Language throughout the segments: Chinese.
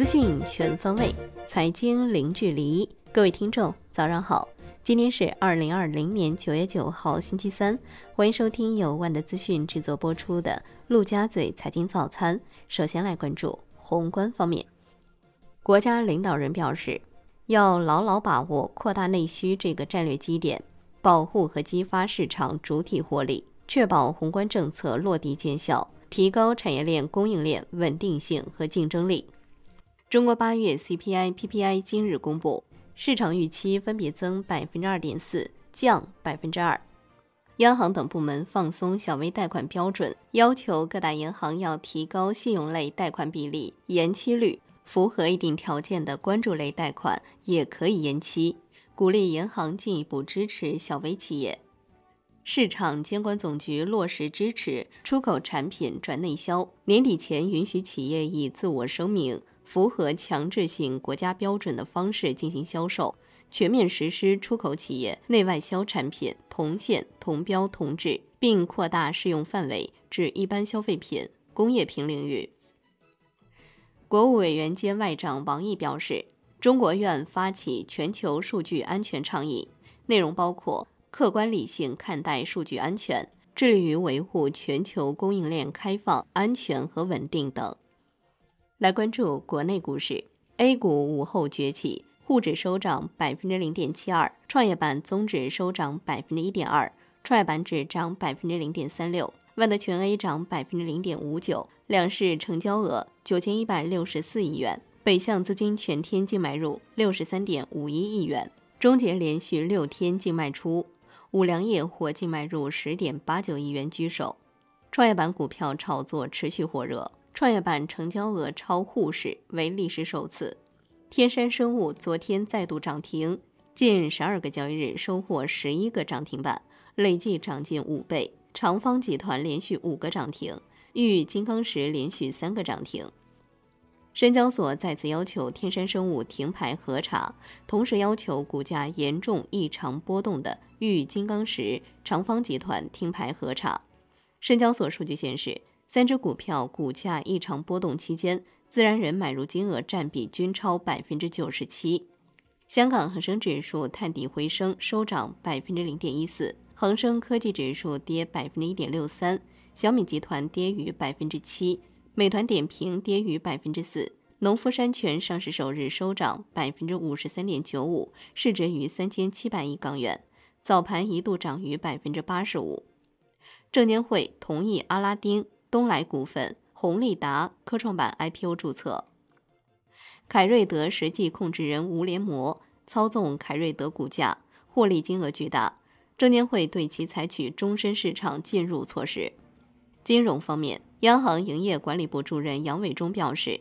资讯全方位，财经零距离。各位听众，早上好！今天是二零二零年九月九号，星期三。欢迎收听由万德资讯制作播出的《陆家嘴财经早餐》。首先来关注宏观方面，国家领导人表示，要牢牢把握扩大内需这个战略基点，保护和激发市场主体活力，确保宏观政策落地见效，提高产业链供应链稳定性和竞争力。中国八月 CPI、PPI 今日公布，市场预期分别增百分之二点四，降百分之二。央行等部门放松小微贷款标准，要求各大银行要提高信用类贷款比例、延期率，符合一定条件的关注类贷款也可以延期，鼓励银行进一步支持小微企业。市场监管总局落实支持出口产品转内销，年底前允许企业以自我声明。符合强制性国家标准的方式进行销售，全面实施出口企业内外销产品同线同标同质，并扩大适用范围至一般消费品、工业品领域。国务委员兼外长王毅表示，中国愿发起全球数据安全倡议，内容包括客观理性看待数据安全，致力于维护全球供应链开放、安全和稳定等。来关注国内股市，A 股午后崛起，沪指收涨百分之零点七二，创业板综指收涨百分之一点二，创业板指涨百分之零点三六，万德全 A 涨百分之零点五九，两市成交额九千一百六十四亿元，北向资金全天净买入六十三点五一亿元，终结连续六天净卖出，五粮液或净买入十点八九亿元居首，创业板股票炒作持续火热。创业板成交额超沪市为历史首次，天山生物昨天再度涨停，近十二个交易日收获十一个涨停板，累计涨近五倍。长方集团连续五个涨停，玉金刚石连续三个涨停。深交所再次要求天山生物停牌核查，同时要求股价严重异常波动的玉金刚石、长方集团停牌核查。深交所数据显示。三只股票股价异常波动期间，自然人买入金额占比均超百分之九十七。香港恒生指数探底回升，收涨百分之零点一四。恒生科技指数跌百分之一点六三，小米集团跌逾百分之七，美团点评跌逾百分之四。农夫山泉上市首日收涨百分之五十三点九五，市值逾三千七百亿港元，早盘一度涨逾百分之八十五。证监会同意阿拉丁。东来股份、宏利达科创板 IPO 注册，凯瑞德实际控制人吴连模操纵凯瑞德股价，获利金额巨大，证监会对其采取终身市场禁入措施。金融方面，央行营业管理部主任杨伟忠表示，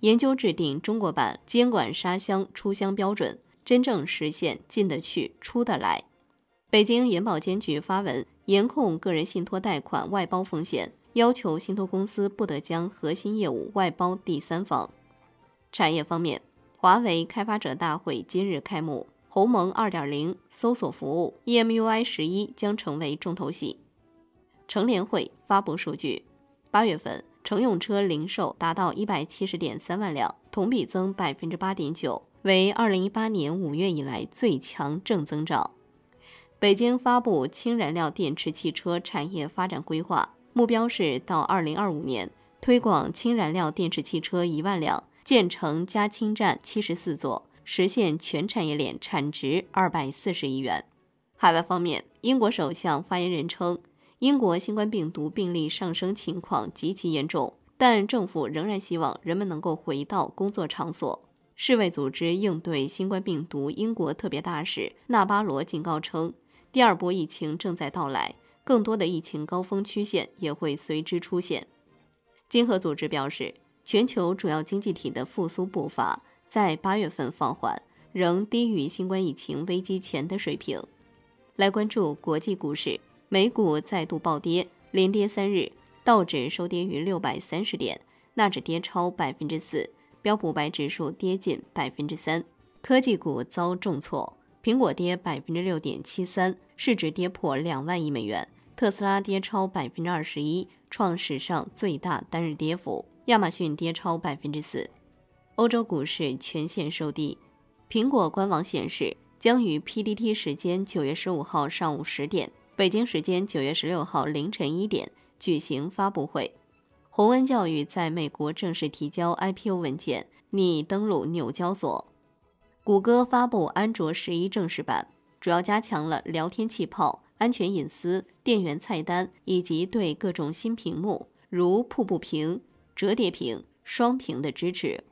研究制定中国版监管沙箱出箱标准，真正实现进得去、出得来。北京银保监局发文严控个人信托贷款外包风险。要求信托公司不得将核心业务外包第三方。产业方面，华为开发者大会今日开幕，鸿蒙2.0搜索服务 EMUI 十一将成为重头戏。乘联会发布数据，八月份乘用车零售达到一百七十点三万辆，同比增百分之八点九，为二零一八年五月以来最强正增长。北京发布氢燃料电池汽车产业发展规划。目标是到二零二五年推广氢燃料电池汽车一万辆，建成加氢站七十四座，实现全产业链产值二百四十亿元。海外方面，英国首相发言人称，英国新冠病毒病例上升情况极其严重，但政府仍然希望人们能够回到工作场所。世卫组织应对新冠病毒英国特别大使纳巴罗警告称，第二波疫情正在到来。更多的疫情高峰曲线也会随之出现。经合组织表示，全球主要经济体的复苏步伐在八月份放缓，仍低于新冠疫情危机前的水平。来关注国际股市，美股再度暴跌，连跌三日，道指收跌逾六百三十点，纳指跌超百分之四，标普白指数跌近百分之三。科技股遭重挫，苹果跌百分之六点七三，市值跌破两万亿美元。特斯拉跌超百分之二十一，创史上最大单日跌幅。亚马逊跌超百分之四。欧洲股市全线收低。苹果官网显示，将于 PDT 时间九月十五号上午十点，北京时间九月十六号凌晨一点举行发布会。宏恩教育在美国正式提交 IPO 文件，拟登陆纽交所。谷歌发布安卓十一正式版，主要加强了聊天气泡、安全隐私、电源菜单以及对各种新屏幕，如瀑布屏、折叠屏、双屏的支持。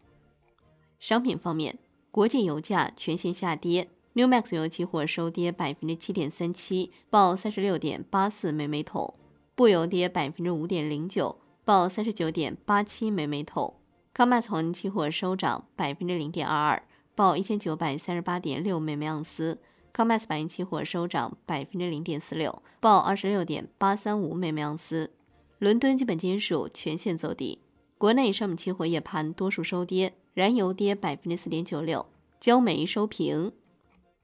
商品方面，国际油价全线下跌，New Max 油期货收跌百分之七点三七，报三十六点八四每每桶；布油跌百分之五点零九，报三十九点八七每每桶。康麦从期货收涨百分之零点二二。报一千九百三十八点六每盎司，COMEX 白银期货收涨百分之零点四六，报二十六点八三五每盎司。伦敦基本金属全线走低，国内商品期货夜盘多数收跌，燃油跌百分之四点九六，焦煤收平。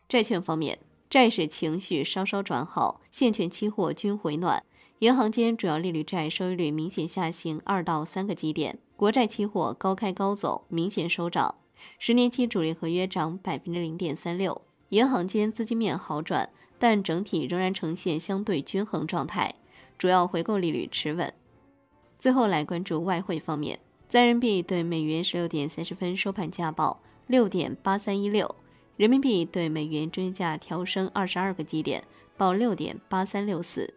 债券方面，债市情绪稍稍转好，现券期货均回暖，银行间主要利率债收益率明显下行二到三个基点，国债期货高开高走，明显收涨。十年期主力合约涨百分之零点三六，银行间资金面好转，但整体仍然呈现相对均衡状态，主要回购利率持稳。最后来关注外汇方面，在人民币对美元十六点三十分收盘价报六点八三一六，人民币对美元中间价调升二十二个基点，报六点八三六四。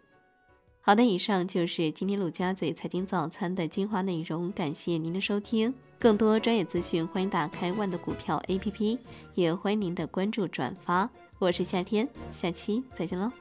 好的，以上就是今天陆家嘴财经早餐的精华内容，感谢您的收听。更多专业资讯，欢迎打开万的股票 APP，也欢迎您的关注转发。我是夏天，下期再见喽。